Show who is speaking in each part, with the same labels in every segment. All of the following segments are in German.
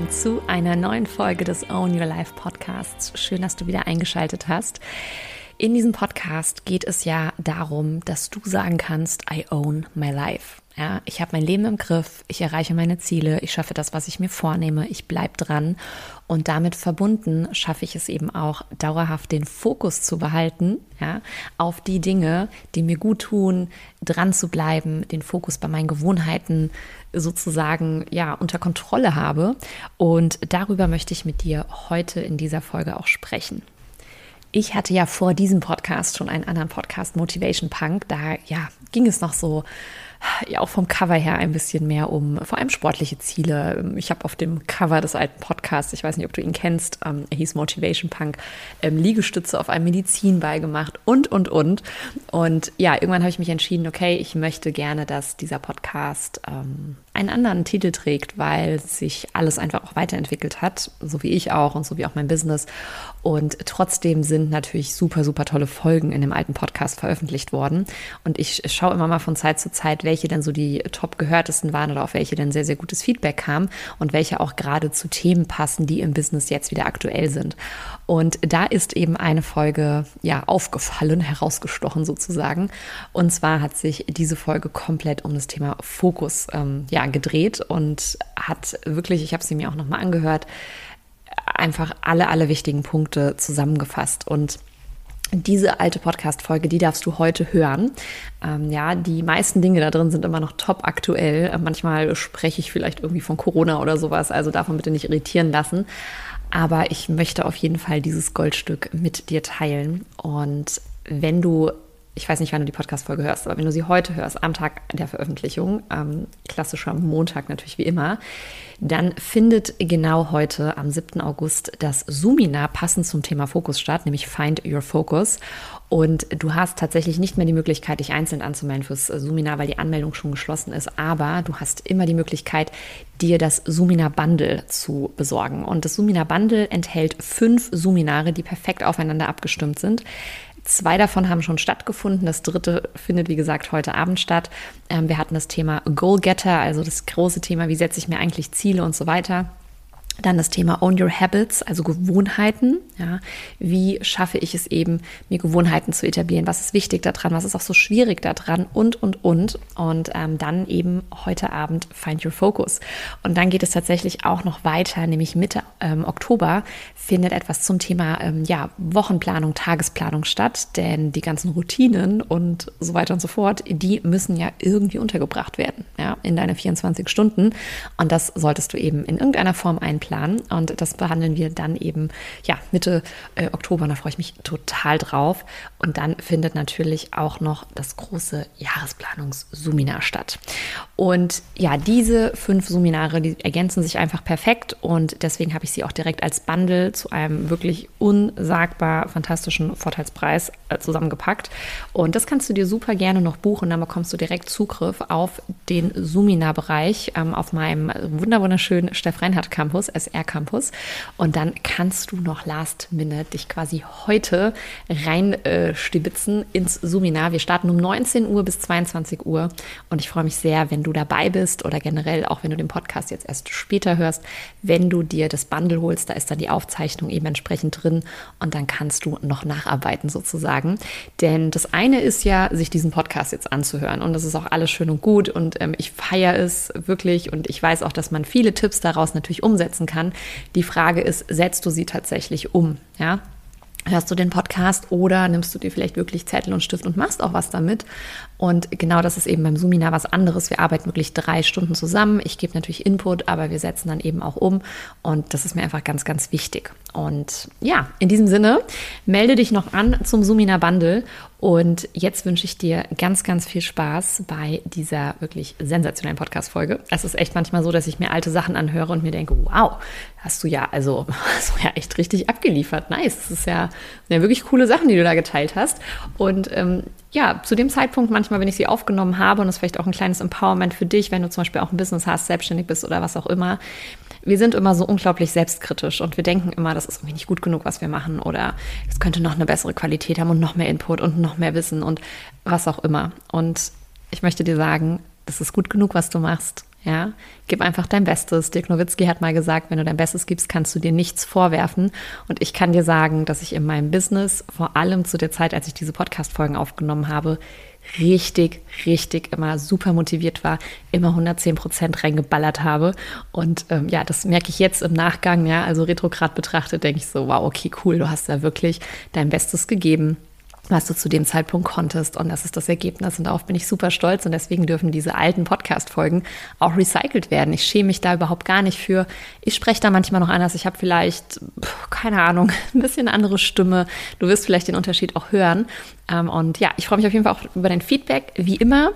Speaker 1: willkommen zu einer neuen Folge des Own Your Life Podcasts. Schön, dass du wieder eingeschaltet hast. In diesem Podcast geht es ja darum, dass du sagen kannst, I own my life. Ja, ich habe mein Leben im Griff, ich erreiche meine Ziele, ich schaffe das, was ich mir vornehme, ich bleibe dran und damit verbunden schaffe ich es eben auch dauerhaft den Fokus zu behalten, ja, auf die Dinge, die mir gut tun, dran zu bleiben, den Fokus bei meinen Gewohnheiten sozusagen ja unter Kontrolle habe und darüber möchte ich mit dir heute in dieser Folge auch sprechen. Ich hatte ja vor diesem Podcast schon einen anderen Podcast, Motivation Punk. Da ja, ging es noch so ja auch vom Cover her ein bisschen mehr um vor allem sportliche Ziele. Ich habe auf dem Cover des alten Podcasts, ich weiß nicht, ob du ihn kennst, ähm, er hieß Motivation Punk, ähm, Liegestütze auf einem Medizinball gemacht und, und, und. Und ja, irgendwann habe ich mich entschieden, okay, ich möchte gerne, dass dieser Podcast ähm, einen anderen Titel trägt, weil sich alles einfach auch weiterentwickelt hat, so wie ich auch und so wie auch mein Business. Und trotzdem sind natürlich super, super tolle Folgen in dem alten Podcast veröffentlicht worden. Und ich schaue immer mal von Zeit zu Zeit, welche denn so die top gehörtesten waren oder auf welche denn sehr, sehr gutes Feedback kam und welche auch gerade zu Themen passen, die im Business jetzt wieder aktuell sind. Und da ist eben eine Folge ja aufgefallen, herausgestochen sozusagen. Und zwar hat sich diese Folge komplett um das Thema Fokus ähm, ja, gedreht und hat wirklich, ich habe sie mir auch nochmal angehört, einfach alle, alle wichtigen Punkte zusammengefasst. Und diese alte Podcast-Folge, die darfst du heute hören. Ähm, ja, die meisten Dinge da drin sind immer noch top aktuell. Manchmal spreche ich vielleicht irgendwie von Corona oder sowas, also davon bitte nicht irritieren lassen. Aber ich möchte auf jeden Fall dieses Goldstück mit dir teilen. Und wenn du ich weiß nicht, wann du die Podcast-Folge hörst, aber wenn du sie heute hörst, am Tag der Veröffentlichung, ähm, klassischer Montag natürlich wie immer, dann findet genau heute am 7. August das Sumina passend zum Thema Fokus statt, nämlich Find Your Focus. Und du hast tatsächlich nicht mehr die Möglichkeit, dich einzeln anzumelden fürs Sumina, weil die Anmeldung schon geschlossen ist. Aber du hast immer die Möglichkeit, dir das Sumina Bundle zu besorgen. Und das Sumina Bundle enthält fünf Suminare, die perfekt aufeinander abgestimmt sind. Zwei davon haben schon stattgefunden. Das dritte findet, wie gesagt, heute Abend statt. Ähm, wir hatten das Thema Goal-Getter, also das große Thema, wie setze ich mir eigentlich Ziele und so weiter. Dann das Thema Own Your Habits, also Gewohnheiten. Ja, wie schaffe ich es eben, mir Gewohnheiten zu etablieren? Was ist wichtig daran? Was ist auch so schwierig daran? Und, und, und. Und ähm, dann eben heute Abend Find Your Focus. Und dann geht es tatsächlich auch noch weiter, nämlich Mitte ähm, Oktober findet etwas zum Thema ähm, ja, Wochenplanung, Tagesplanung statt. Denn die ganzen Routinen und so weiter und so fort, die müssen ja irgendwie untergebracht werden ja, in deine 24 Stunden. Und das solltest du eben in irgendeiner Form einplanen Plan. Und das behandeln wir dann eben ja, Mitte äh, Oktober. Da freue ich mich total drauf. Und dann findet natürlich auch noch das große Jahresplanungsseminar statt. Und ja, diese fünf Seminare, die ergänzen sich einfach perfekt. Und deswegen habe ich sie auch direkt als Bundle zu einem wirklich unsagbar fantastischen Vorteilspreis äh, zusammengepackt. Und das kannst du dir super gerne noch buchen. Dann bekommst du direkt Zugriff auf den Sumina-Bereich ähm, auf meinem wunderschönen Steff Reinhardt Campus, SR Campus. Und dann kannst du noch last minute dich quasi heute reinstibitzen äh, ins Suminar. Wir starten um 19 Uhr bis 22 Uhr und ich freue mich sehr, wenn du dabei bist oder generell auch wenn du den Podcast jetzt erst später hörst, wenn du dir das Bundle holst, da ist dann die Aufzeichnung eben entsprechend drin und dann kannst du noch nacharbeiten sozusagen. Denn das eine ist ja, sich diesen Podcast jetzt anzuhören und das ist auch alles schön und gut und ähm, ich feiere es wirklich und ich weiß auch, dass man viele Tipps daraus natürlich umsetzen kann. Die Frage ist, setzt du sie tatsächlich um? Ja, hörst du den Podcast oder nimmst du dir vielleicht wirklich Zettel und Stift und machst auch was damit. Und genau das ist eben beim Sumina was anderes. Wir arbeiten wirklich drei Stunden zusammen. Ich gebe natürlich Input, aber wir setzen dann eben auch um. Und das ist mir einfach ganz, ganz wichtig. Und ja, in diesem Sinne, melde dich noch an zum Sumina Bundle. Und jetzt wünsche ich dir ganz, ganz viel Spaß bei dieser wirklich sensationellen Podcast-Folge. Es ist echt manchmal so, dass ich mir alte Sachen anhöre und mir denke, wow, hast du ja, also, hast du ja echt richtig abgeliefert. Nice. Das ist ja, ja wirklich coole Sachen, die du da geteilt hast. Und ähm, ja, zu dem Zeitpunkt manchmal, wenn ich sie aufgenommen habe, und ist vielleicht auch ein kleines Empowerment für dich, wenn du zum Beispiel auch ein Business hast, selbstständig bist oder was auch immer, wir sind immer so unglaublich selbstkritisch und wir denken immer, das ist irgendwie nicht gut genug, was wir machen oder es könnte noch eine bessere Qualität haben und noch mehr Input und noch mehr Wissen und was auch immer. Und ich möchte dir sagen, es ist gut genug, was du machst. Ja, gib einfach dein Bestes. Dirk Nowitzki hat mal gesagt, wenn du dein Bestes gibst, kannst du dir nichts vorwerfen. Und ich kann dir sagen, dass ich in meinem Business, vor allem zu der Zeit, als ich diese Podcast-Folgen aufgenommen habe, richtig, richtig immer super motiviert war, immer 110 Prozent reingeballert habe. Und ähm, ja, das merke ich jetzt im Nachgang, ja, also retrograd betrachtet, denke ich so, wow, okay, cool, du hast da wirklich dein Bestes gegeben was du zu dem Zeitpunkt konntest. Und das ist das Ergebnis. Und darauf bin ich super stolz. Und deswegen dürfen diese alten Podcast-Folgen auch recycelt werden. Ich schäme mich da überhaupt gar nicht für. Ich spreche da manchmal noch anders. Ich habe vielleicht, keine Ahnung, ein bisschen andere Stimme. Du wirst vielleicht den Unterschied auch hören. Ähm, und ja, ich freue mich auf jeden Fall auch über dein Feedback, wie immer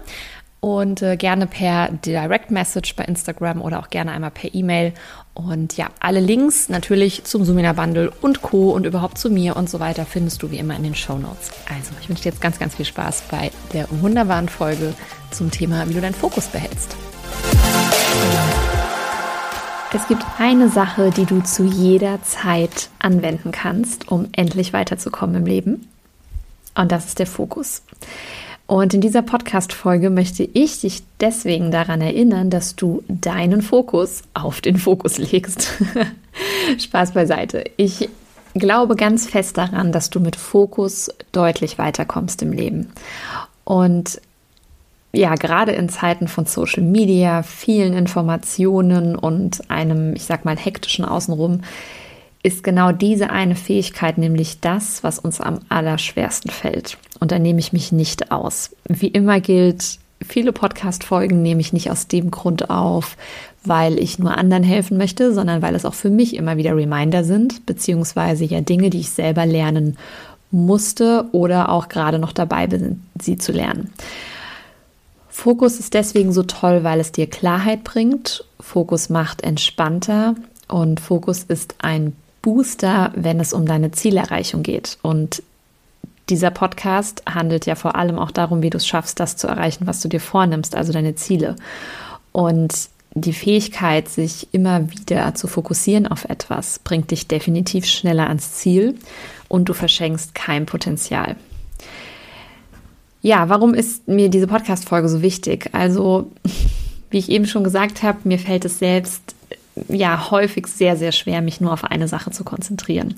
Speaker 1: und äh, gerne per Direct Message bei Instagram oder auch gerne einmal per E-Mail. Und ja, alle Links natürlich zum Sumina Bundle und Co. und überhaupt zu mir und so weiter findest du wie immer in den Show Notes. Also, ich wünsche dir jetzt ganz, ganz viel Spaß bei der wunderbaren Folge zum Thema, wie du deinen Fokus behältst. Es gibt eine Sache, die du zu jeder Zeit anwenden kannst, um endlich weiterzukommen im Leben. Und das ist der Fokus. Und in dieser Podcast-Folge möchte ich dich deswegen daran erinnern, dass du deinen Fokus auf den Fokus legst. Spaß beiseite. Ich glaube ganz fest daran, dass du mit Fokus deutlich weiterkommst im Leben. Und ja, gerade in Zeiten von Social Media, vielen Informationen und einem, ich sag mal, hektischen Außenrum, ist genau diese eine Fähigkeit nämlich das, was uns am allerschwersten fällt. Und da nehme ich mich nicht aus. Wie immer gilt, viele Podcast-Folgen nehme ich nicht aus dem Grund auf, weil ich nur anderen helfen möchte, sondern weil es auch für mich immer wieder Reminder sind, beziehungsweise ja Dinge, die ich selber lernen musste oder auch gerade noch dabei bin, sie zu lernen. Fokus ist deswegen so toll, weil es dir Klarheit bringt. Fokus macht entspannter und Fokus ist ein Booster, wenn es um deine Zielerreichung geht. Und dieser Podcast handelt ja vor allem auch darum, wie du es schaffst, das zu erreichen, was du dir vornimmst, also deine Ziele. Und die Fähigkeit, sich immer wieder zu fokussieren auf etwas, bringt dich definitiv schneller ans Ziel und du verschenkst kein Potenzial. Ja, warum ist mir diese Podcast-Folge so wichtig? Also, wie ich eben schon gesagt habe, mir fällt es selbst ja häufig sehr, sehr schwer, mich nur auf eine Sache zu konzentrieren.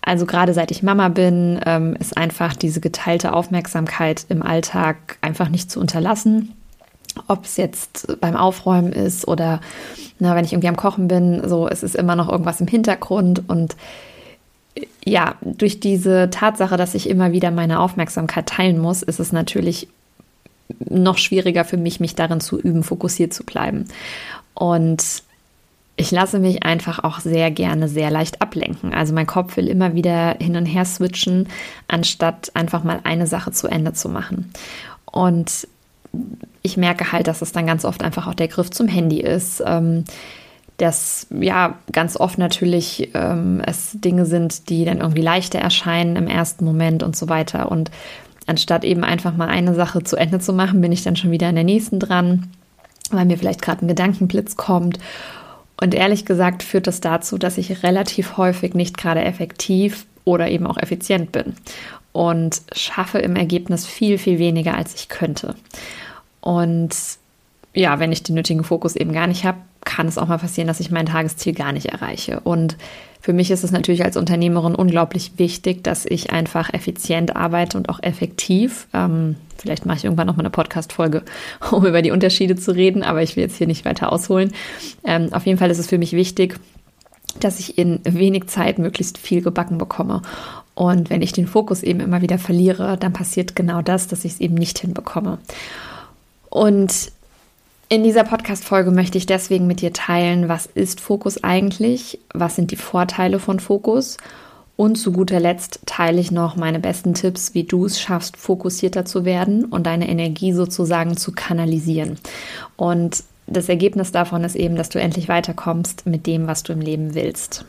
Speaker 1: Also gerade seit ich Mama bin, ähm, ist einfach diese geteilte Aufmerksamkeit im Alltag einfach nicht zu unterlassen. Ob es jetzt beim Aufräumen ist oder na, wenn ich irgendwie am Kochen bin, so es ist immer noch irgendwas im Hintergrund und ja, durch diese Tatsache, dass ich immer wieder meine Aufmerksamkeit teilen muss, ist es natürlich noch schwieriger für mich, mich darin zu üben, fokussiert zu bleiben. Und ich lasse mich einfach auch sehr gerne sehr leicht ablenken. Also mein Kopf will immer wieder hin und her switchen, anstatt einfach mal eine Sache zu Ende zu machen. Und ich merke halt, dass es dann ganz oft einfach auch der Griff zum Handy ist. Ähm, dass ja ganz oft natürlich ähm, es Dinge sind, die dann irgendwie leichter erscheinen im ersten Moment und so weiter. Und anstatt eben einfach mal eine Sache zu Ende zu machen, bin ich dann schon wieder in der nächsten dran, weil mir vielleicht gerade ein Gedankenblitz kommt und ehrlich gesagt führt das dazu, dass ich relativ häufig nicht gerade effektiv oder eben auch effizient bin und schaffe im Ergebnis viel, viel weniger, als ich könnte. Und ja, wenn ich den nötigen Fokus eben gar nicht habe, kann es auch mal passieren, dass ich mein Tagesziel gar nicht erreiche. Und für mich ist es natürlich als Unternehmerin unglaublich wichtig, dass ich einfach effizient arbeite und auch effektiv. Ähm, vielleicht mache ich irgendwann noch mal eine Podcast-Folge, um über die Unterschiede zu reden, aber ich will jetzt hier nicht weiter ausholen. Ähm, auf jeden Fall ist es für mich wichtig, dass ich in wenig Zeit möglichst viel gebacken bekomme. Und wenn ich den Fokus eben immer wieder verliere, dann passiert genau das, dass ich es eben nicht hinbekomme. Und in dieser Podcast-Folge möchte ich deswegen mit dir teilen, was ist Fokus eigentlich? Was sind die Vorteile von Fokus? Und zu guter Letzt teile ich noch meine besten Tipps, wie du es schaffst, fokussierter zu werden und deine Energie sozusagen zu kanalisieren. Und das Ergebnis davon ist eben, dass du endlich weiterkommst mit dem, was du im Leben willst.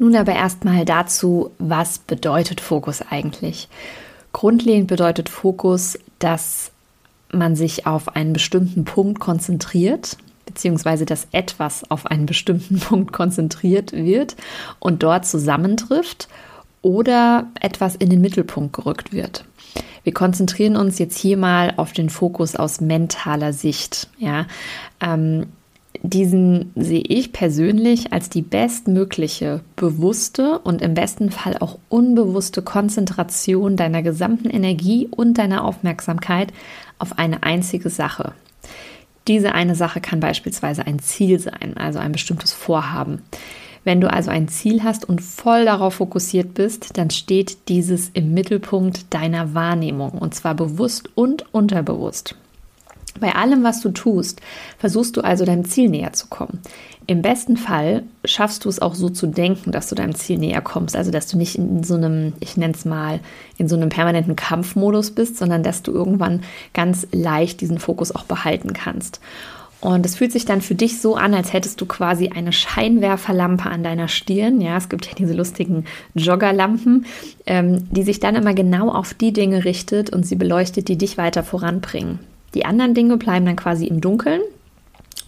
Speaker 1: Nun aber erstmal dazu, was bedeutet Fokus eigentlich? Grundlegend bedeutet Fokus, dass man sich auf einen bestimmten Punkt konzentriert, beziehungsweise dass etwas auf einen bestimmten Punkt konzentriert wird und dort zusammentrifft oder etwas in den Mittelpunkt gerückt wird. Wir konzentrieren uns jetzt hier mal auf den Fokus aus mentaler Sicht. Ja, ähm, diesen sehe ich persönlich als die bestmögliche bewusste und im besten Fall auch unbewusste Konzentration deiner gesamten Energie und deiner Aufmerksamkeit auf eine einzige Sache. Diese eine Sache kann beispielsweise ein Ziel sein, also ein bestimmtes Vorhaben. Wenn du also ein Ziel hast und voll darauf fokussiert bist, dann steht dieses im Mittelpunkt deiner Wahrnehmung und zwar bewusst und unterbewusst. Bei allem, was du tust, versuchst du also deinem Ziel näher zu kommen. Im besten Fall schaffst du es auch so zu denken, dass du deinem Ziel näher kommst. Also, dass du nicht in so einem, ich nenne es mal, in so einem permanenten Kampfmodus bist, sondern dass du irgendwann ganz leicht diesen Fokus auch behalten kannst. Und es fühlt sich dann für dich so an, als hättest du quasi eine Scheinwerferlampe an deiner Stirn. Ja, es gibt ja diese lustigen Joggerlampen, ähm, die sich dann immer genau auf die Dinge richtet und sie beleuchtet, die dich weiter voranbringen. Die anderen Dinge bleiben dann quasi im Dunkeln.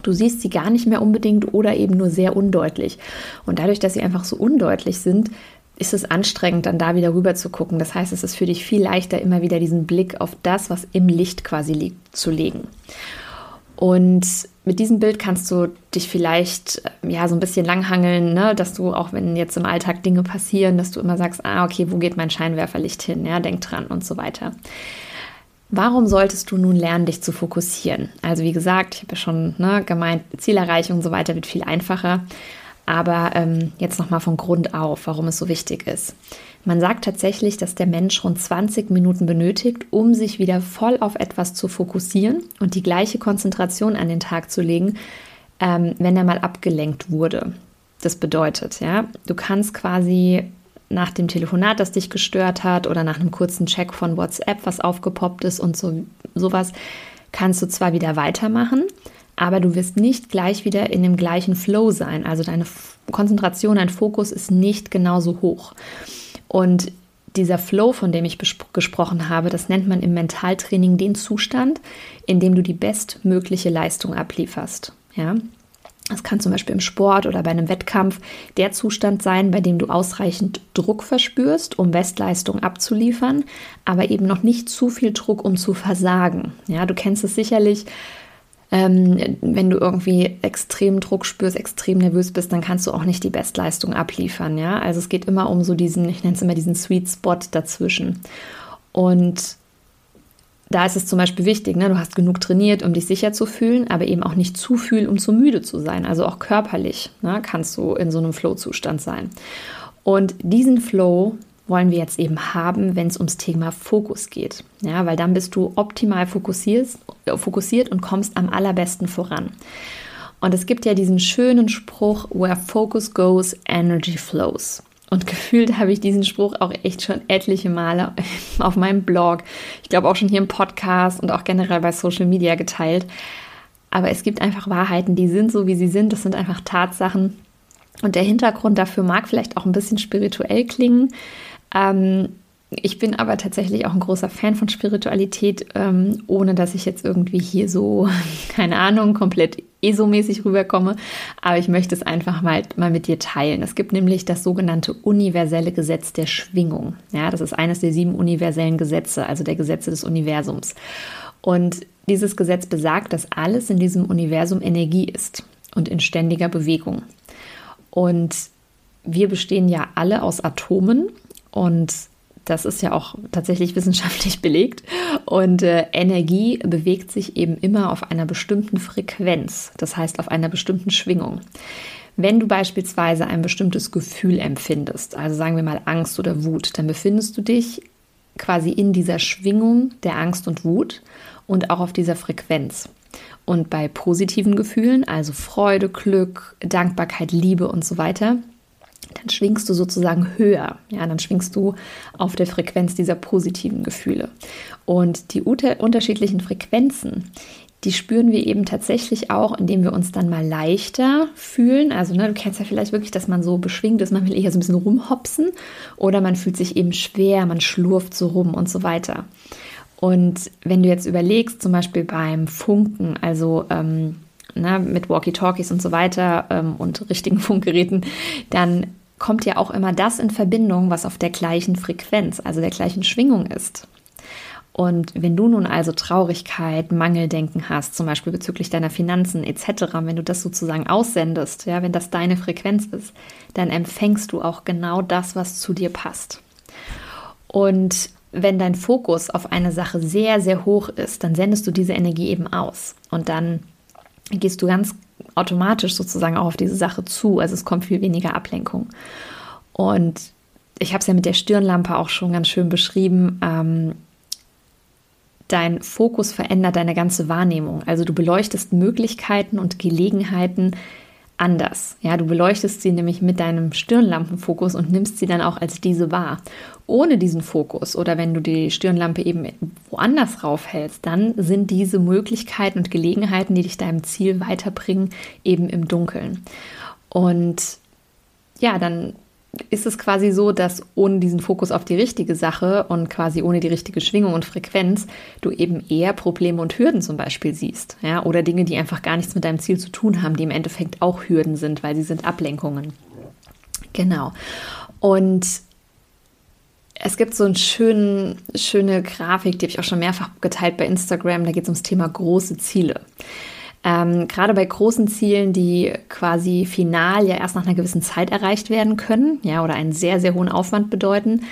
Speaker 1: Du siehst sie gar nicht mehr unbedingt oder eben nur sehr undeutlich. Und dadurch, dass sie einfach so undeutlich sind, ist es anstrengend, dann da wieder rüber zu gucken. Das heißt, es ist für dich viel leichter, immer wieder diesen Blick auf das, was im Licht quasi liegt, zu legen. Und mit diesem Bild kannst du dich vielleicht äh, ja so ein bisschen langhangeln, ne? dass du auch wenn jetzt im Alltag Dinge passieren, dass du immer sagst, ah okay, wo geht mein Scheinwerferlicht hin? Ja, denk dran und so weiter. Warum solltest du nun lernen, dich zu fokussieren? Also wie gesagt, ich habe ja schon ne, gemeint, Zielerreichung und so weiter wird viel einfacher. Aber ähm, jetzt nochmal von Grund auf, warum es so wichtig ist. Man sagt tatsächlich, dass der Mensch rund 20 Minuten benötigt, um sich wieder voll auf etwas zu fokussieren und die gleiche Konzentration an den Tag zu legen, ähm, wenn er mal abgelenkt wurde. Das bedeutet, ja, du kannst quasi nach dem Telefonat, das dich gestört hat, oder nach einem kurzen Check von WhatsApp, was aufgepoppt ist und so sowas, kannst du zwar wieder weitermachen, aber du wirst nicht gleich wieder in dem gleichen Flow sein. Also deine Konzentration, dein Fokus ist nicht genauso hoch. Und dieser Flow, von dem ich gesprochen habe, das nennt man im Mentaltraining den Zustand, in dem du die bestmögliche Leistung ablieferst. Ja? Das kann zum Beispiel im Sport oder bei einem Wettkampf der Zustand sein, bei dem du ausreichend Druck verspürst, um Bestleistung abzuliefern, aber eben noch nicht zu viel Druck, um zu versagen. Ja, du kennst es sicherlich, ähm, wenn du irgendwie extrem Druck spürst, extrem nervös bist, dann kannst du auch nicht die Bestleistung abliefern. Ja, also es geht immer um so diesen, ich nenne es immer diesen Sweet Spot dazwischen. Und da ist es zum Beispiel wichtig, ne? du hast genug trainiert, um dich sicher zu fühlen, aber eben auch nicht zu viel, um zu müde zu sein. Also auch körperlich ne? kannst du in so einem Flow-Zustand sein. Und diesen Flow wollen wir jetzt eben haben, wenn es ums Thema Fokus geht. Ja, weil dann bist du optimal fokussiert, fokussiert und kommst am allerbesten voran. Und es gibt ja diesen schönen Spruch, where focus goes, energy flows. Und gefühlt habe ich diesen Spruch auch echt schon etliche Male auf meinem Blog, ich glaube auch schon hier im Podcast und auch generell bei Social Media geteilt. Aber es gibt einfach Wahrheiten, die sind so, wie sie sind. Das sind einfach Tatsachen. Und der Hintergrund dafür mag vielleicht auch ein bisschen spirituell klingen. Ähm, ich bin aber tatsächlich auch ein großer Fan von Spiritualität, ähm, ohne dass ich jetzt irgendwie hier so, keine Ahnung, komplett ESO-mäßig rüberkomme. Aber ich möchte es einfach mal, mal mit dir teilen. Es gibt nämlich das sogenannte universelle Gesetz der Schwingung. Ja, das ist eines der sieben universellen Gesetze, also der Gesetze des Universums. Und dieses Gesetz besagt, dass alles in diesem Universum Energie ist und in ständiger Bewegung. Und wir bestehen ja alle aus Atomen und das ist ja auch tatsächlich wissenschaftlich belegt. Und äh, Energie bewegt sich eben immer auf einer bestimmten Frequenz, das heißt auf einer bestimmten Schwingung. Wenn du beispielsweise ein bestimmtes Gefühl empfindest, also sagen wir mal Angst oder Wut, dann befindest du dich quasi in dieser Schwingung der Angst und Wut und auch auf dieser Frequenz. Und bei positiven Gefühlen, also Freude, Glück, Dankbarkeit, Liebe und so weiter, dann schwingst du sozusagen höher. Ja, dann schwingst du auf der Frequenz dieser positiven Gefühle. Und die unterschiedlichen Frequenzen, die spüren wir eben tatsächlich auch, indem wir uns dann mal leichter fühlen. Also, ne, du kennst ja vielleicht wirklich, dass man so beschwingt ist, man will eher so ein bisschen rumhopsen oder man fühlt sich eben schwer, man schlurft so rum und so weiter. Und wenn du jetzt überlegst, zum Beispiel beim Funken, also ähm, ne, mit Walkie-Talkies und so weiter ähm, und richtigen Funkgeräten, dann kommt ja auch immer das in Verbindung, was auf der gleichen Frequenz, also der gleichen Schwingung ist. Und wenn du nun also Traurigkeit, Mangeldenken hast, zum Beispiel bezüglich deiner Finanzen etc., wenn du das sozusagen aussendest, ja, wenn das deine Frequenz ist, dann empfängst du auch genau das, was zu dir passt. Und wenn dein Fokus auf eine Sache sehr, sehr hoch ist, dann sendest du diese Energie eben aus. Und dann gehst du ganz automatisch sozusagen auch auf diese Sache zu. Also es kommt viel weniger Ablenkung. Und ich habe es ja mit der Stirnlampe auch schon ganz schön beschrieben. Ähm, dein Fokus verändert deine ganze Wahrnehmung. Also du beleuchtest Möglichkeiten und Gelegenheiten anders. Ja, du beleuchtest sie nämlich mit deinem Stirnlampenfokus und nimmst sie dann auch als diese wahr. Ohne diesen Fokus oder wenn du die Stirnlampe eben woanders raufhältst, dann sind diese Möglichkeiten und Gelegenheiten, die dich deinem Ziel weiterbringen, eben im Dunkeln. Und ja, dann ist es quasi so, dass ohne diesen Fokus auf die richtige Sache und quasi ohne die richtige Schwingung und Frequenz du eben eher Probleme und Hürden zum Beispiel siehst. Ja? Oder Dinge, die einfach gar nichts mit deinem Ziel zu tun haben, die im Endeffekt auch Hürden sind, weil sie sind Ablenkungen. Genau. Und es gibt so eine schöne, schöne Grafik, die habe ich auch schon mehrfach geteilt bei Instagram. Da geht es ums Thema große Ziele. Ähm, gerade bei großen Zielen, die quasi final ja erst nach einer gewissen Zeit erreicht werden können, ja, oder einen sehr, sehr hohen Aufwand bedeuten,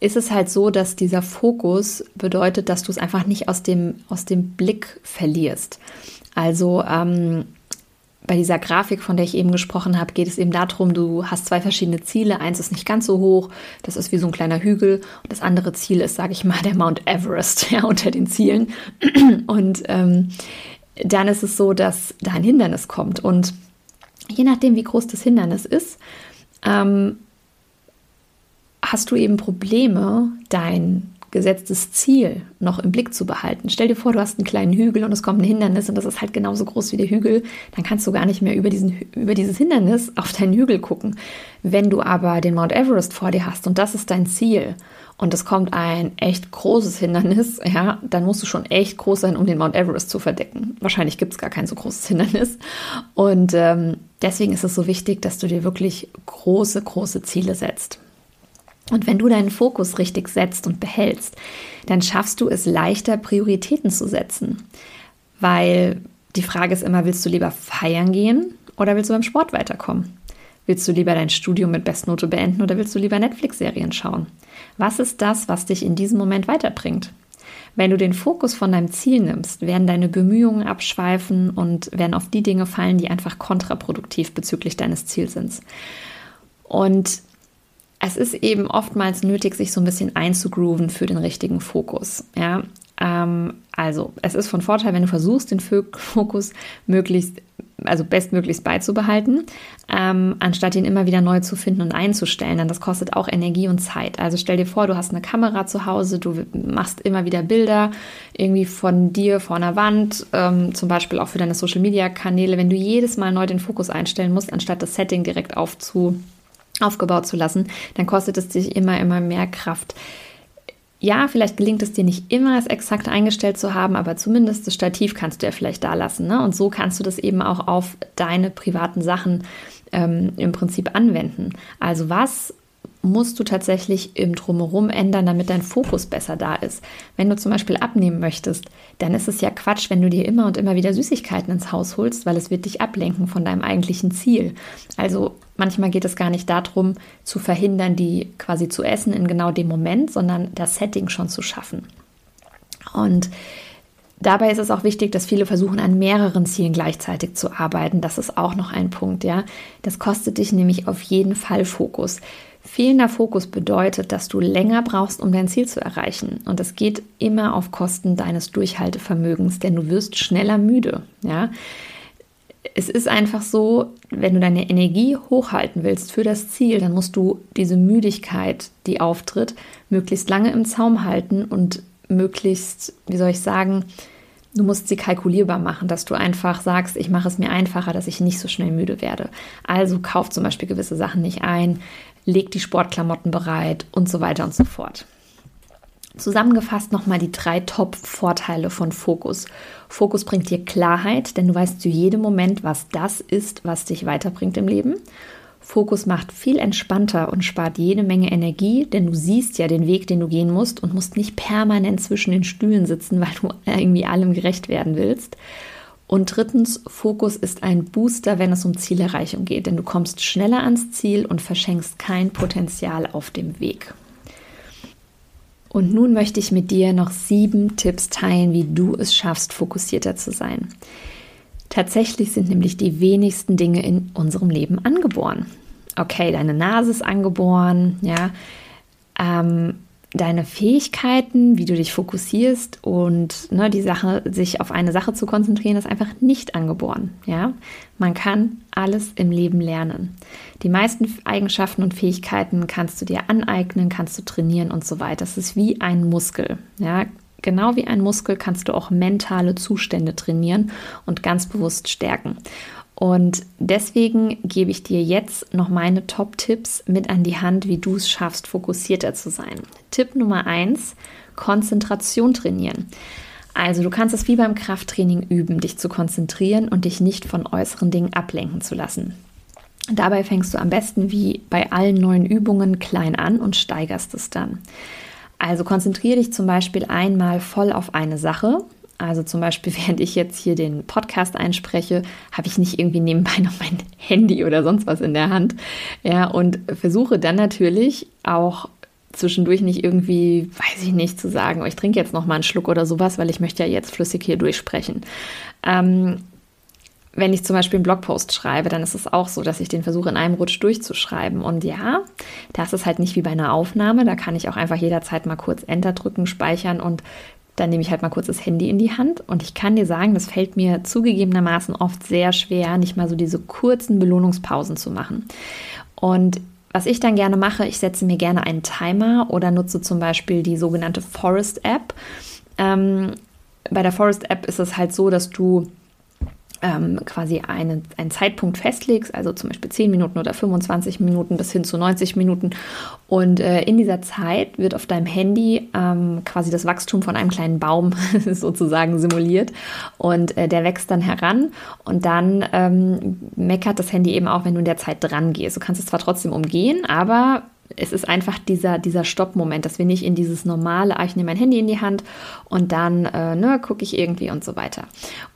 Speaker 1: ist es halt so, dass dieser Fokus bedeutet, dass du es einfach nicht aus dem, aus dem Blick verlierst. Also ähm, bei dieser Grafik, von der ich eben gesprochen habe, geht es eben darum, du hast zwei verschiedene Ziele. Eins ist nicht ganz so hoch, das ist wie so ein kleiner Hügel. Und das andere Ziel ist, sage ich mal, der Mount Everest ja, unter den Zielen. Und ähm, dann ist es so, dass da ein Hindernis kommt. Und je nachdem, wie groß das Hindernis ist, ähm, hast du eben Probleme, dein gesetztes Ziel noch im Blick zu behalten. Stell dir vor, du hast einen kleinen Hügel und es kommt ein Hindernis und das ist halt genauso groß wie der Hügel, dann kannst du gar nicht mehr über, diesen, über dieses Hindernis auf deinen Hügel gucken. Wenn du aber den Mount Everest vor dir hast und das ist dein Ziel und es kommt ein echt großes Hindernis, ja, dann musst du schon echt groß sein, um den Mount Everest zu verdecken. Wahrscheinlich gibt es gar kein so großes Hindernis. Und ähm, deswegen ist es so wichtig, dass du dir wirklich große, große Ziele setzt. Und wenn du deinen Fokus richtig setzt und behältst, dann schaffst du es leichter, Prioritäten zu setzen. Weil die Frage ist immer, willst du lieber feiern gehen oder willst du beim Sport weiterkommen? Willst du lieber dein Studium mit Bestnote beenden oder willst du lieber Netflix-Serien schauen? Was ist das, was dich in diesem Moment weiterbringt? Wenn du den Fokus von deinem Ziel nimmst, werden deine Bemühungen abschweifen und werden auf die Dinge fallen, die einfach kontraproduktiv bezüglich deines Ziels sind. Und es ist eben oftmals nötig, sich so ein bisschen einzugrooven für den richtigen Fokus. Ja, ähm, also es ist von Vorteil, wenn du versuchst, den Fokus möglichst, also bestmöglichst beizubehalten, ähm, anstatt ihn immer wieder neu zu finden und einzustellen. Denn das kostet auch Energie und Zeit. Also stell dir vor, du hast eine Kamera zu Hause, du machst immer wieder Bilder irgendwie von dir vor einer Wand, ähm, zum Beispiel auch für deine Social-Media-Kanäle. Wenn du jedes Mal neu den Fokus einstellen musst, anstatt das Setting direkt aufzu aufgebaut zu lassen, dann kostet es dich immer, immer mehr Kraft. Ja, vielleicht gelingt es dir nicht immer, es exakt eingestellt zu haben, aber zumindest das Stativ kannst du ja vielleicht da lassen. Ne? Und so kannst du das eben auch auf deine privaten Sachen ähm, im Prinzip anwenden. Also was musst du tatsächlich im Drumherum ändern, damit dein Fokus besser da ist. Wenn du zum Beispiel abnehmen möchtest, dann ist es ja Quatsch, wenn du dir immer und immer wieder Süßigkeiten ins Haus holst, weil es wird dich ablenken von deinem eigentlichen Ziel. Also manchmal geht es gar nicht darum, zu verhindern, die quasi zu essen in genau dem Moment, sondern das Setting schon zu schaffen. Und Dabei ist es auch wichtig, dass viele versuchen, an mehreren Zielen gleichzeitig zu arbeiten. Das ist auch noch ein Punkt, ja. Das kostet dich nämlich auf jeden Fall Fokus. Fehlender Fokus bedeutet, dass du länger brauchst, um dein Ziel zu erreichen. Und das geht immer auf Kosten deines Durchhaltevermögens, denn du wirst schneller müde. Ja? Es ist einfach so, wenn du deine Energie hochhalten willst für das Ziel, dann musst du diese Müdigkeit, die auftritt, möglichst lange im Zaum halten und möglichst, wie soll ich sagen, Du musst sie kalkulierbar machen, dass du einfach sagst, ich mache es mir einfacher, dass ich nicht so schnell müde werde. Also kauf zum Beispiel gewisse Sachen nicht ein, leg die Sportklamotten bereit und so weiter und so fort. Zusammengefasst nochmal die drei Top-Vorteile von Fokus. Fokus bringt dir Klarheit, denn du weißt zu jedem Moment, was das ist, was dich weiterbringt im Leben. Fokus macht viel entspannter und spart jede Menge Energie, denn du siehst ja den Weg, den du gehen musst und musst nicht permanent zwischen den Stühlen sitzen, weil du irgendwie allem gerecht werden willst. Und drittens, Fokus ist ein Booster, wenn es um Zielerreichung geht, denn du kommst schneller ans Ziel und verschenkst kein Potenzial auf dem Weg. Und nun möchte ich mit dir noch sieben Tipps teilen, wie du es schaffst, fokussierter zu sein. Tatsächlich sind nämlich die wenigsten Dinge in unserem Leben angeboren. Okay, deine Nase ist angeboren, ja. Ähm, deine Fähigkeiten, wie du dich fokussierst und ne, die Sache, sich auf eine Sache zu konzentrieren, ist einfach nicht angeboren. Ja, man kann alles im Leben lernen. Die meisten Eigenschaften und Fähigkeiten kannst du dir aneignen, kannst du trainieren und so weiter. Das ist wie ein Muskel. Ja, genau wie ein Muskel kannst du auch mentale Zustände trainieren und ganz bewusst stärken. Und deswegen gebe ich dir jetzt noch meine Top-Tipps mit an die Hand, wie du es schaffst, fokussierter zu sein. Tipp Nummer eins: Konzentration trainieren. Also du kannst es wie beim Krafttraining üben, dich zu konzentrieren und dich nicht von äußeren Dingen ablenken zu lassen. Dabei fängst du am besten wie bei allen neuen Übungen klein an und steigerst es dann. Also konzentriere dich zum Beispiel einmal voll auf eine Sache also zum Beispiel, während ich jetzt hier den Podcast einspreche, habe ich nicht irgendwie nebenbei noch mein Handy oder sonst was in der Hand. Ja, und versuche dann natürlich auch zwischendurch nicht irgendwie, weiß ich nicht, zu sagen, oh, ich trinke jetzt noch mal einen Schluck oder sowas, weil ich möchte ja jetzt flüssig hier durchsprechen. Ähm, wenn ich zum Beispiel einen Blogpost schreibe, dann ist es auch so, dass ich den versuche in einem Rutsch durchzuschreiben. Und ja, das ist halt nicht wie bei einer Aufnahme. Da kann ich auch einfach jederzeit mal kurz Enter drücken, speichern und dann nehme ich halt mal kurz das Handy in die Hand und ich kann dir sagen, das fällt mir zugegebenermaßen oft sehr schwer, nicht mal so diese kurzen Belohnungspausen zu machen. Und was ich dann gerne mache, ich setze mir gerne einen Timer oder nutze zum Beispiel die sogenannte Forest App. Ähm, bei der Forest App ist es halt so, dass du ähm, quasi einen, einen Zeitpunkt festlegst, also zum Beispiel 10 Minuten oder 25 Minuten bis hin zu 90 Minuten. Und äh, in dieser Zeit wird auf deinem Handy ähm, quasi das Wachstum von einem kleinen Baum sozusagen simuliert. Und äh, der wächst dann heran und dann ähm, meckert das Handy eben auch, wenn du in der Zeit dran gehst. Du kannst es zwar trotzdem umgehen, aber es ist einfach dieser, dieser Stoppmoment, dass wir nicht in dieses normale, ah, ich nehme mein Handy in die Hand und dann äh, ne, gucke ich irgendwie und so weiter.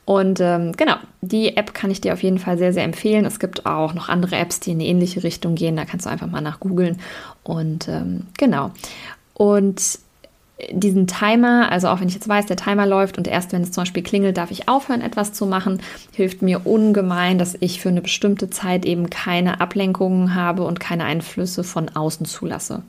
Speaker 1: Und ähm, genau, die App kann ich dir auf jeden Fall sehr, sehr empfehlen. Es gibt auch noch andere Apps, die in eine ähnliche Richtung gehen. Da kannst du einfach mal nach googeln. Und ähm, genau. Und diesen Timer, also auch wenn ich jetzt weiß, der Timer läuft und erst wenn es zum Beispiel klingelt, darf ich aufhören, etwas zu machen, hilft mir ungemein, dass ich für eine bestimmte Zeit eben keine Ablenkungen habe und keine Einflüsse von außen zulasse.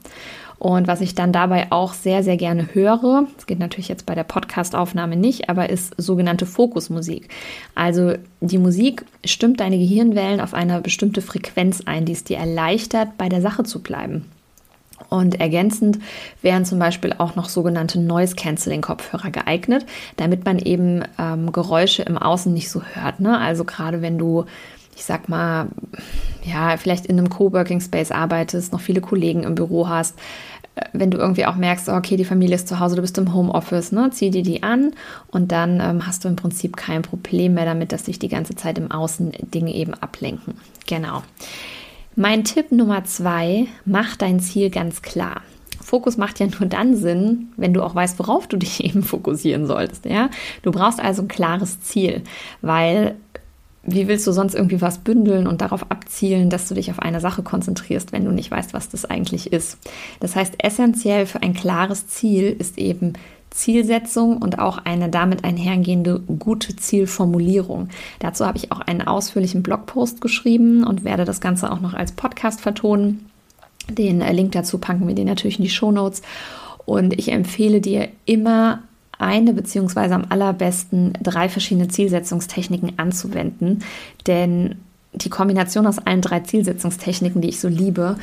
Speaker 1: Und was ich dann dabei auch sehr, sehr gerne höre, das geht natürlich jetzt bei der Podcastaufnahme nicht, aber ist sogenannte Fokusmusik. Also die Musik stimmt deine Gehirnwellen auf eine bestimmte Frequenz ein, die es dir erleichtert, bei der Sache zu bleiben. Und ergänzend wären zum Beispiel auch noch sogenannte Noise Cancelling Kopfhörer geeignet, damit man eben ähm, Geräusche im Außen nicht so hört. Ne? Also gerade wenn du, ich sag mal, ja, vielleicht in einem Coworking Space arbeitest, noch viele Kollegen im Büro hast, äh, wenn du irgendwie auch merkst, okay, die Familie ist zu Hause, du bist im Homeoffice, ne, zieh dir die an und dann ähm, hast du im Prinzip kein Problem mehr damit, dass sich die ganze Zeit im Außen Dinge eben ablenken. Genau. Mein Tipp Nummer zwei, mach dein Ziel ganz klar. Fokus macht ja nur dann Sinn, wenn du auch weißt, worauf du dich eben fokussieren sollst. Ja? Du brauchst also ein klares Ziel, weil wie willst du sonst irgendwie was bündeln und darauf abzielen, dass du dich auf eine Sache konzentrierst, wenn du nicht weißt, was das eigentlich ist? Das heißt, essentiell für ein klares Ziel ist eben Zielsetzung und auch eine damit einhergehende gute Zielformulierung. Dazu habe ich auch einen ausführlichen Blogpost geschrieben und werde das Ganze auch noch als Podcast vertonen. Den äh, Link dazu packen wir dir natürlich in die Show Notes. Und ich empfehle dir immer eine beziehungsweise am allerbesten drei verschiedene Zielsetzungstechniken anzuwenden, denn die Kombination aus allen drei Zielsetzungstechniken, die ich so liebe,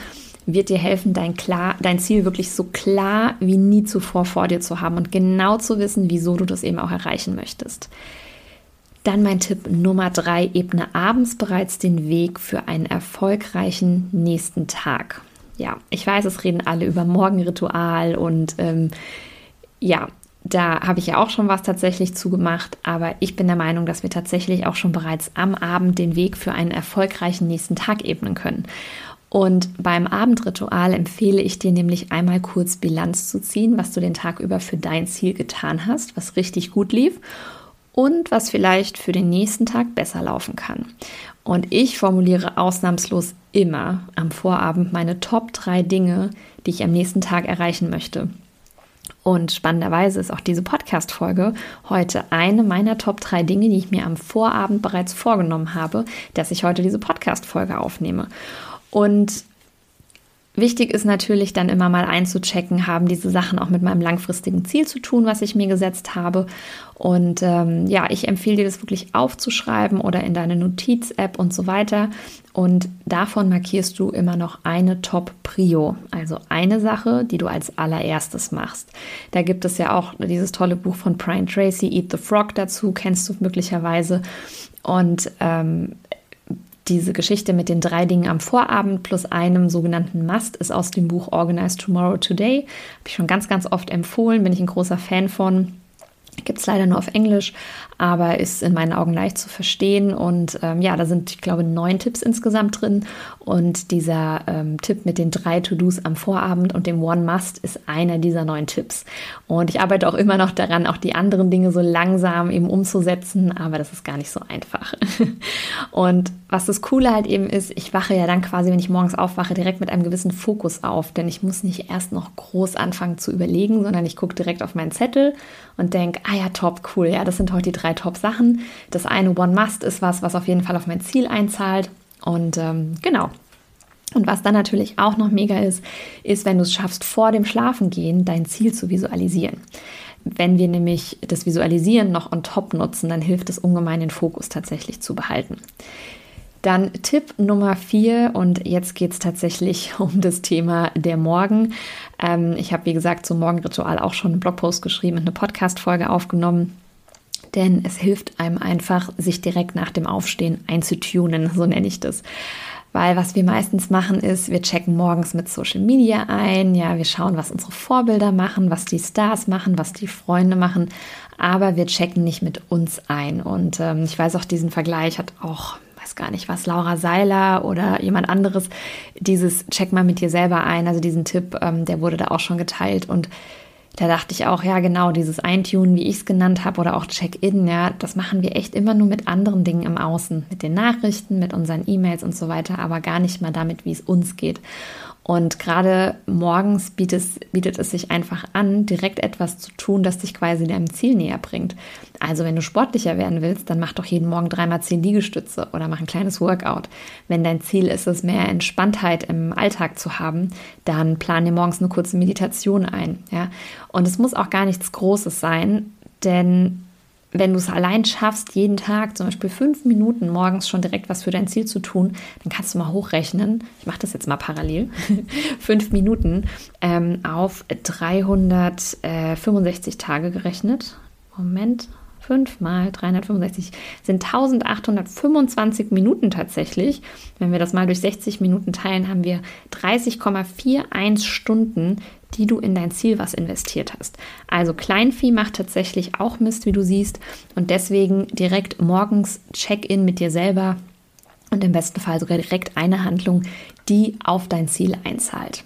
Speaker 1: wird dir helfen, dein, klar, dein Ziel wirklich so klar wie nie zuvor vor dir zu haben und genau zu wissen, wieso du das eben auch erreichen möchtest. Dann mein Tipp Nummer drei, ebne abends bereits den Weg für einen erfolgreichen nächsten Tag. Ja, ich weiß, es reden alle über Morgenritual und ähm, ja, da habe ich ja auch schon was tatsächlich zugemacht, aber ich bin der Meinung, dass wir tatsächlich auch schon bereits am Abend den Weg für einen erfolgreichen nächsten Tag ebnen können. Und beim Abendritual empfehle ich dir nämlich einmal kurz Bilanz zu ziehen, was du den Tag über für dein Ziel getan hast, was richtig gut lief und was vielleicht für den nächsten Tag besser laufen kann. Und ich formuliere ausnahmslos immer am Vorabend meine Top 3 Dinge, die ich am nächsten Tag erreichen möchte. Und spannenderweise ist auch diese Podcast-Folge heute eine meiner Top 3 Dinge, die ich mir am Vorabend bereits vorgenommen habe, dass ich heute diese Podcast-Folge aufnehme. Und Wichtig ist natürlich dann immer mal einzuchecken, haben diese Sachen auch mit meinem langfristigen Ziel zu tun, was ich mir gesetzt habe. Und ähm, ja, ich empfehle dir das wirklich aufzuschreiben oder in deine Notiz-App und so weiter. Und davon markierst du immer noch eine Top-Prio, also eine Sache, die du als allererstes machst. Da gibt es ja auch dieses tolle Buch von Brian Tracy, Eat the Frog dazu, kennst du möglicherweise. Und ähm, diese Geschichte mit den drei Dingen am Vorabend plus einem sogenannten Must ist aus dem Buch Organize Tomorrow Today. Habe ich schon ganz, ganz oft empfohlen, bin ich ein großer Fan von. Gibt es leider nur auf Englisch, aber ist in meinen Augen leicht zu verstehen. Und ähm, ja, da sind, ich glaube, neun Tipps insgesamt drin. Und dieser ähm, Tipp mit den drei To-Dos am Vorabend und dem One Must ist einer dieser neun Tipps. Und ich arbeite auch immer noch daran, auch die anderen Dinge so langsam eben umzusetzen, aber das ist gar nicht so einfach. und was das Coole halt eben ist, ich wache ja dann quasi, wenn ich morgens aufwache, direkt mit einem gewissen Fokus auf, denn ich muss nicht erst noch groß anfangen zu überlegen, sondern ich gucke direkt auf meinen Zettel und denke, ah ja, top, cool, ja, das sind heute die drei Top-Sachen. Das eine One Must ist was, was auf jeden Fall auf mein Ziel einzahlt. Und ähm, genau. Und was dann natürlich auch noch mega ist, ist, wenn du es schaffst, vor dem Schlafengehen dein Ziel zu visualisieren. Wenn wir nämlich das Visualisieren noch on top nutzen, dann hilft es ungemein, den Fokus tatsächlich zu behalten. Dann Tipp Nummer vier und jetzt geht es tatsächlich um das Thema der Morgen. Ähm, ich habe, wie gesagt, zum Morgenritual auch schon einen Blogpost geschrieben und eine Podcast-Folge aufgenommen. Denn es hilft einem einfach, sich direkt nach dem Aufstehen einzutunen, so nenne ich das. Weil was wir meistens machen ist, wir checken morgens mit Social Media ein, ja, wir schauen, was unsere Vorbilder machen, was die Stars machen, was die Freunde machen, aber wir checken nicht mit uns ein. Und ähm, ich weiß auch, diesen Vergleich hat auch weiß gar nicht was, Laura Seiler oder jemand anderes, dieses Check mal mit dir selber ein, also diesen Tipp, ähm, der wurde da auch schon geteilt und da dachte ich auch, ja genau, dieses Eintunen, wie ich es genannt habe, oder auch Check-in, ja, das machen wir echt immer nur mit anderen Dingen im Außen, mit den Nachrichten, mit unseren E-Mails und so weiter, aber gar nicht mal damit, wie es uns geht. Und gerade morgens bietet es, bietet es sich einfach an, direkt etwas zu tun, das dich quasi deinem Ziel näher bringt. Also wenn du sportlicher werden willst, dann mach doch jeden Morgen dreimal zehn Liegestütze oder mach ein kleines Workout. Wenn dein Ziel ist es, mehr Entspanntheit im Alltag zu haben, dann plan dir morgens eine kurze Meditation ein. Ja? Und es muss auch gar nichts Großes sein, denn wenn du es allein schaffst, jeden Tag zum Beispiel fünf Minuten morgens schon direkt was für dein Ziel zu tun, dann kannst du mal hochrechnen. Ich mache das jetzt mal parallel. fünf Minuten ähm, auf 365 Tage gerechnet. Moment, 5 mal 365 sind 1825 Minuten tatsächlich. Wenn wir das mal durch 60 Minuten teilen, haben wir 30,41 Stunden, die du in dein Ziel was investiert hast. Also Kleinvieh macht tatsächlich auch Mist, wie du siehst. Und deswegen direkt morgens Check-in mit dir selber und im besten Fall sogar direkt eine Handlung, die auf dein Ziel einzahlt.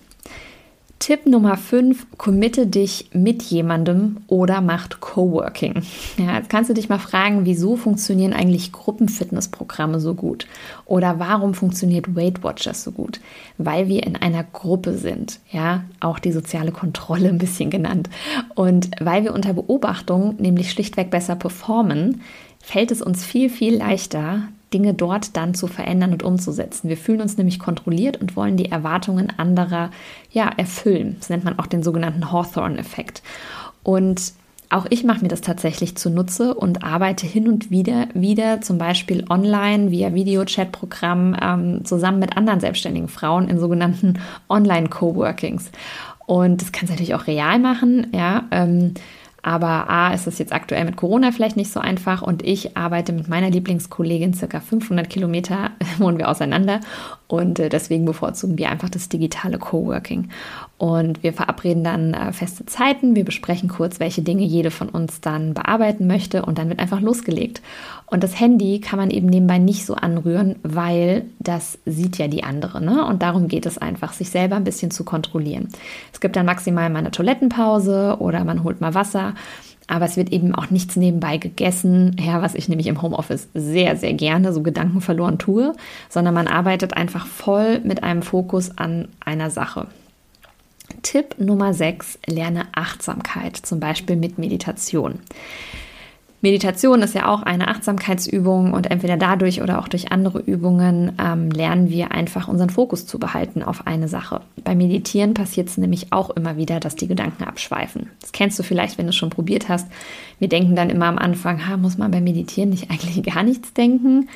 Speaker 1: Tipp Nummer 5, committe dich mit jemandem oder macht Coworking. Ja, jetzt kannst du dich mal fragen, wieso funktionieren eigentlich Gruppenfitnessprogramme so gut? Oder warum funktioniert Weight Watchers so gut? Weil wir in einer Gruppe sind, ja, auch die soziale Kontrolle ein bisschen genannt. Und weil wir unter Beobachtung nämlich schlichtweg besser performen, fällt es uns viel, viel leichter, Dinge dort dann zu verändern und umzusetzen. Wir fühlen uns nämlich kontrolliert und wollen die Erwartungen anderer ja erfüllen. Das nennt man auch den sogenannten Hawthorne-Effekt. Und auch ich mache mir das tatsächlich zunutze und arbeite hin und wieder wieder zum Beispiel online via Videochat-Programm ähm, zusammen mit anderen selbstständigen Frauen in sogenannten Online-Coworkings. Und das kannst du natürlich auch real machen, ja. Ähm, Aber A, ist es jetzt aktuell mit Corona vielleicht nicht so einfach und ich arbeite mit meiner Lieblingskollegin circa 500 Kilometer, wohnen wir auseinander und äh, deswegen bevorzugen wir einfach das digitale Coworking. Und wir verabreden dann äh, feste Zeiten, wir besprechen kurz, welche Dinge jede von uns dann bearbeiten möchte und dann wird einfach losgelegt. Und das Handy kann man eben nebenbei nicht so anrühren, weil das sieht ja die andere. Ne? Und darum geht es einfach, sich selber ein bisschen zu kontrollieren. Es gibt dann maximal mal eine Toilettenpause oder man holt mal Wasser. Aber es wird eben auch nichts nebenbei gegessen, ja, was ich nämlich im Homeoffice sehr, sehr gerne so Gedanken verloren tue, sondern man arbeitet einfach voll mit einem Fokus an einer Sache. Tipp Nummer 6, lerne Achtsamkeit, zum Beispiel mit Meditation. Meditation ist ja auch eine Achtsamkeitsübung und entweder dadurch oder auch durch andere Übungen ähm, lernen wir einfach unseren Fokus zu behalten auf eine Sache. Beim Meditieren passiert es nämlich auch immer wieder, dass die Gedanken abschweifen. Das kennst du vielleicht, wenn du es schon probiert hast. Wir denken dann immer am Anfang, ha, muss man beim Meditieren nicht eigentlich gar nichts denken?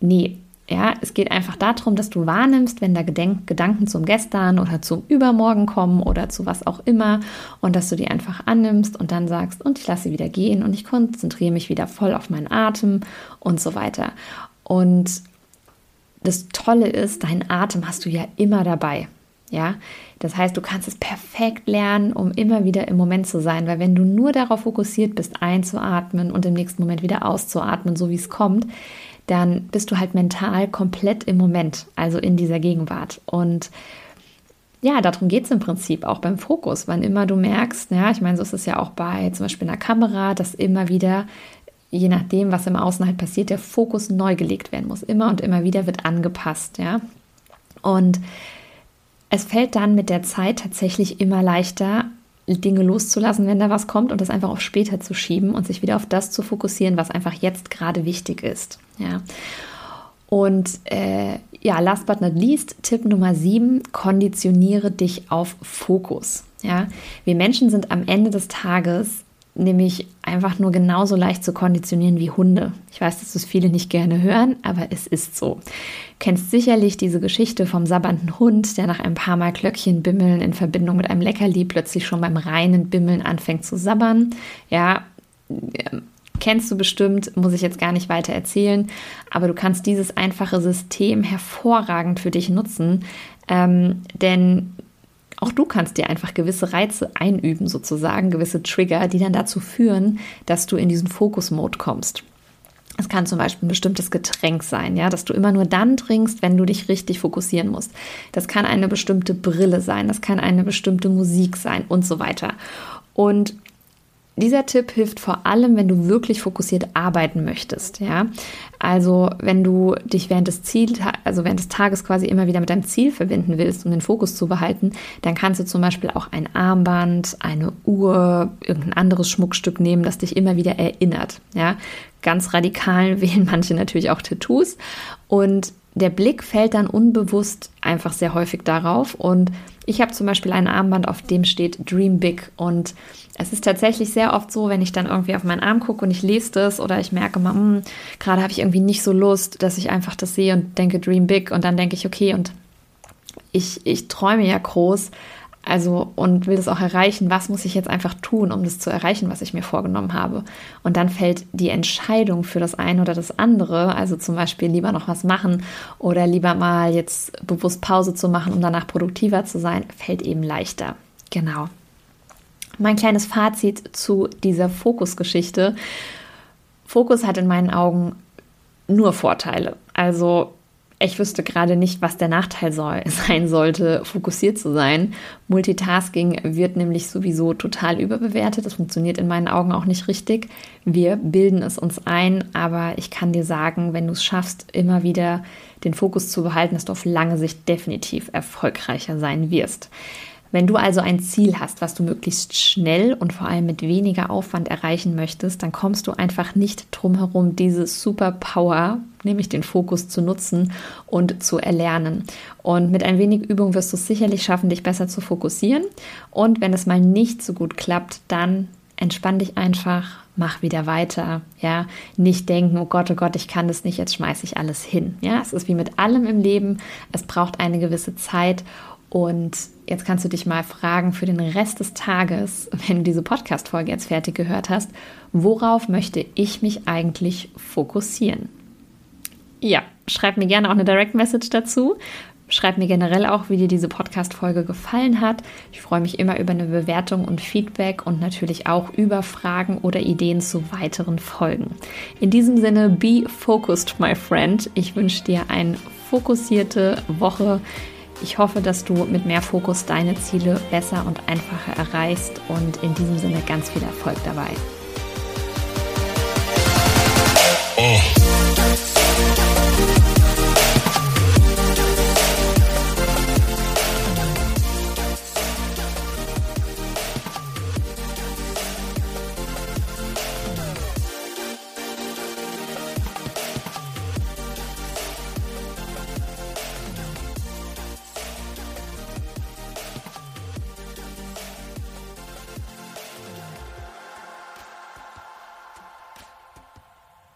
Speaker 1: Nee, ja, es geht einfach darum, dass du wahrnimmst, wenn da Gedenk Gedanken zum Gestern oder zum Übermorgen kommen oder zu was auch immer und dass du die einfach annimmst und dann sagst, und ich lasse sie wieder gehen und ich konzentriere mich wieder voll auf meinen Atem und so weiter. Und das Tolle ist, deinen Atem hast du ja immer dabei. Ja, das heißt, du kannst es perfekt lernen, um immer wieder im Moment zu sein, weil wenn du nur darauf fokussiert bist, einzuatmen und im nächsten Moment wieder auszuatmen, so wie es kommt, dann bist du halt mental komplett im Moment, also in dieser Gegenwart. Und ja, darum geht es im Prinzip auch beim Fokus. Wann immer du merkst, ja, ich meine, so ist es ja auch bei zum Beispiel einer Kamera, dass immer wieder, je nachdem, was im Außen halt passiert, der Fokus neu gelegt werden muss. Immer und immer wieder wird angepasst, ja. Und es fällt dann mit der Zeit tatsächlich immer leichter, Dinge loszulassen, wenn da was kommt und das einfach auf später zu schieben und sich wieder auf das zu fokussieren, was einfach jetzt gerade wichtig ist. Ja. Und äh, ja, last but not least, Tipp Nummer 7, konditioniere dich auf Fokus. Ja, wir Menschen sind am Ende des Tages nämlich einfach nur genauso leicht zu konditionieren wie Hunde. Ich weiß, dass das viele nicht gerne hören, aber es ist so. Du kennst sicherlich diese Geschichte vom sabbernden Hund, der nach ein paar Mal Klöckchen bimmeln in Verbindung mit einem Leckerli plötzlich schon beim reinen Bimmeln anfängt zu sabbern. Ja, ähm, kennst du bestimmt, muss ich jetzt gar nicht weiter erzählen, aber du kannst dieses einfache System hervorragend für dich nutzen, ähm, denn auch du kannst dir einfach gewisse Reize einüben, sozusagen, gewisse Trigger, die dann dazu führen, dass du in diesen Fokus-Mode kommst. Es kann zum Beispiel ein bestimmtes Getränk sein, ja, dass du immer nur dann trinkst, wenn du dich richtig fokussieren musst. Das kann eine bestimmte Brille sein, das kann eine bestimmte Musik sein und so weiter. Und dieser Tipp hilft vor allem, wenn du wirklich fokussiert arbeiten möchtest, ja. Also, wenn du dich während des Ziel, also während des Tages quasi immer wieder mit deinem Ziel verbinden willst, um den Fokus zu behalten, dann kannst du zum Beispiel auch ein Armband, eine Uhr, irgendein anderes Schmuckstück nehmen, das dich immer wieder erinnert, ja. Ganz radikal wählen manche natürlich auch Tattoos und der Blick fällt dann unbewusst einfach sehr häufig darauf. Und ich habe zum Beispiel ein Armband, auf dem steht Dream Big. Und es ist tatsächlich sehr oft so, wenn ich dann irgendwie auf meinen Arm gucke und ich lese das oder ich merke mal, hm, gerade habe ich irgendwie nicht so Lust, dass ich einfach das sehe und denke Dream Big. Und dann denke ich, okay, und ich, ich träume ja groß. Also und will das auch erreichen, was muss ich jetzt einfach tun, um das zu erreichen, was ich mir vorgenommen habe. Und dann fällt die Entscheidung für das eine oder das andere, also zum Beispiel lieber noch was machen oder lieber mal jetzt bewusst Pause zu machen, um danach produktiver zu sein, fällt eben leichter. Genau. Mein kleines Fazit zu dieser Fokusgeschichte. Fokus hat in meinen Augen nur Vorteile. Also ich wüsste gerade nicht, was der Nachteil soll, sein sollte, fokussiert zu sein. Multitasking wird nämlich sowieso total überbewertet. Das funktioniert in meinen Augen auch nicht richtig. Wir bilden es uns ein, aber ich kann dir sagen, wenn du es schaffst, immer wieder den Fokus zu behalten, dass du auf lange Sicht definitiv erfolgreicher sein wirst. Wenn du also ein Ziel hast, was du möglichst schnell und vor allem mit weniger Aufwand erreichen möchtest, dann kommst du einfach nicht drum herum, diese Superpower, nämlich den Fokus zu nutzen und zu erlernen. Und mit ein wenig Übung wirst du es sicherlich schaffen, dich besser zu fokussieren. Und wenn es mal nicht so gut klappt, dann entspann dich einfach, mach wieder weiter, ja, nicht denken, oh Gott, oh Gott, ich kann das nicht, jetzt schmeiße ich alles hin. Ja, es ist wie mit allem im Leben, es braucht eine gewisse Zeit Und jetzt kannst du dich mal fragen für den Rest des Tages, wenn du diese Podcast-Folge jetzt fertig gehört hast, worauf möchte ich mich eigentlich fokussieren? Ja, schreib mir gerne auch eine Direct Message dazu. Schreib mir generell auch, wie dir diese Podcast-Folge gefallen hat. Ich freue mich immer über eine Bewertung und Feedback und natürlich auch über Fragen oder Ideen zu weiteren Folgen. In diesem Sinne, be focused, my friend. Ich wünsche dir eine fokussierte Woche. Ich hoffe, dass du mit mehr Fokus deine Ziele besser und einfacher erreichst und in diesem Sinne ganz viel Erfolg dabei. Oh.